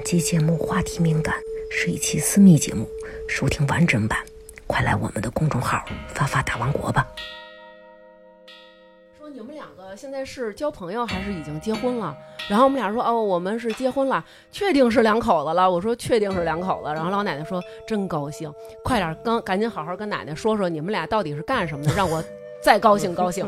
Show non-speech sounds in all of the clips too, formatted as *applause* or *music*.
本期节目话题敏感，是一期私密节目，收听完整版，快来我们的公众号“发发大王国”吧。说你们两个现在是交朋友还是已经结婚了？然后我们俩说哦，我们是结婚了，确定是两口子了。我说确定是两口子。然后老奶奶说真高兴，快点跟赶紧好好跟奶奶说说你们俩到底是干什么的，让我再高兴高兴。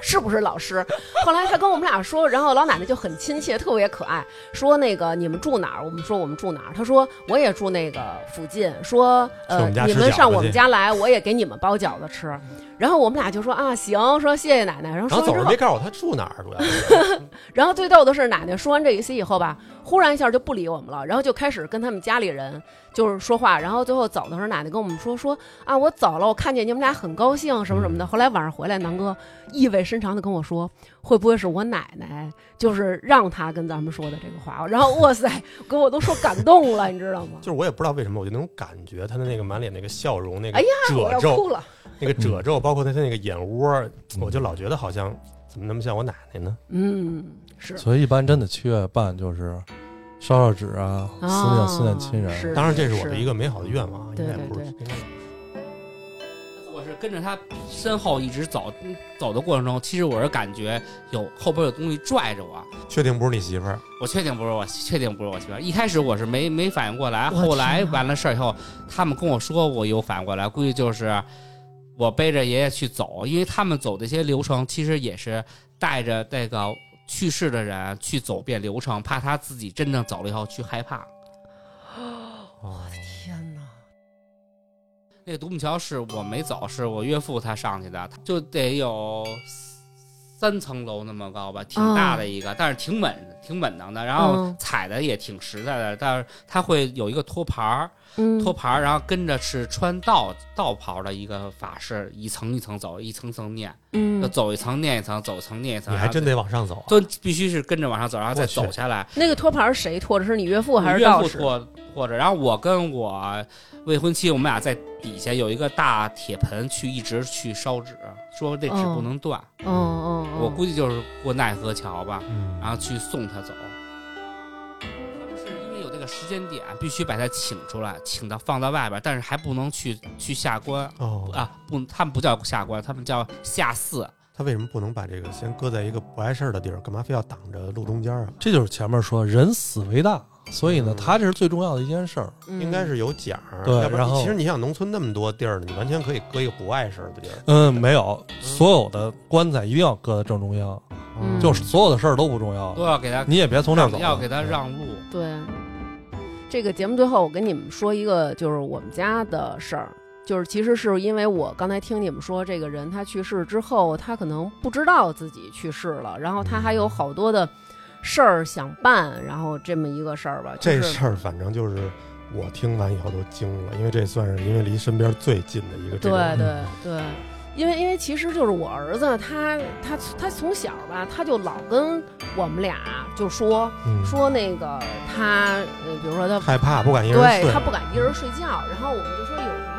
是不是老师？后来他跟我们俩说，然后老奶奶就很亲切，特别可爱，说那个你们住哪儿？我们说我们住哪儿？他说我也住那个附近，说呃你们上我们家来，我也给你们包饺子吃。然后我们俩就说啊行，说谢谢奶奶。然后说走了没告诉我他住哪儿，主要 *laughs* 然后最逗的是奶奶说完这一些以后吧，忽然一下就不理我们了，然后就开始跟他们家里人就是说话。然后最后走的时候，奶奶跟我们说说啊我走了，我看见你们俩很高兴什么什么的。后来晚上回来，南哥意味深长的跟我说，会不会是我奶奶就是让他跟咱们说的这个话？然后哇塞，给我都说感动了，你知道吗？就是我也不知道为什么，我就那种感觉，他的那个满脸那个笑容，那个哎呀，褶皱，哭了。那个褶皱，包括他那个眼窝，我就老觉得好像怎么那么像我奶奶呢？嗯，是。所以一般真的七月半就是烧烧纸啊，思念思念亲人。当然，这是我的一个美好的愿望，对应该不是我是跟着他身后一直走，走的过程中，其实我是感觉有后边有东西拽着我。确定不是你媳妇儿？我确定不是我，确定不是我媳妇儿。一开始我是没没反应过来，后来完了事儿以后，他们跟我说我有反应过来，估计就是我背着爷爷去走，因为他们走这些流程其实也是带着那个去世的人去走遍流程，怕他自己真正走了以后去害怕。我的，天哪！那个独木桥是我没走，是我岳父他上去的，就得有三层楼那么高吧，挺大的一个，但是挺稳，挺稳当的。然后嗯踩的也挺实在的，但是它会有一个托盘儿，嗯，托盘儿，然后跟着是穿道道袍的一个法师，一层一层走，一层层念，嗯就，走一层念一层，走一层念一层。你还真得往上走啊。都必须是跟着往上走，然后再走下来。那个托盘是谁托着？是你岳父还是岳道士？父托托着，然后我跟我未婚妻，我们俩在底下有一个大铁盆，去一直去烧纸，说这纸哦不能断。嗯嗯嗯，我估计就是过奈何桥吧，嗯，然后去送他走。他们是因为有这个时间点，必须把他请出来，请到放到外边，但是还不能去去下关哦，啊，不，他们不叫下关，他们叫下寺。他为什么不能把这个先搁在一个不碍事儿的地儿？干嘛非要挡着路中间啊？这就是前面说人死为大，所以呢嗯，他这是最重要的一件事儿。嗯应该是有奖儿，对要不然然后其实你想农村那么多地儿呢，你完全可以搁一个不碍事儿的地儿，嗯，没有，所有的棺材一定要搁在正中央，嗯就是所有的事儿都不重要都，要给他你也别从这儿走，要给他让路。对。这个节目最后，我跟你们说一个，就是我们家的事儿。就是其实是因为我刚才听你们说，这个人他去世之后，他可能不知道自己去世了，然后他还有好多的事儿想办，然后这么一个事儿吧。就是这事儿反正就是我听完以后都惊了，因为这算是因为离身边最近的一个这对对对，因为因为其实就是我儿子，他他他从小吧，他就老跟我们俩就说嗯。说那个他呃，比如说他害怕不敢一人睡。对他，不敢一人睡觉，然后我们就说有什么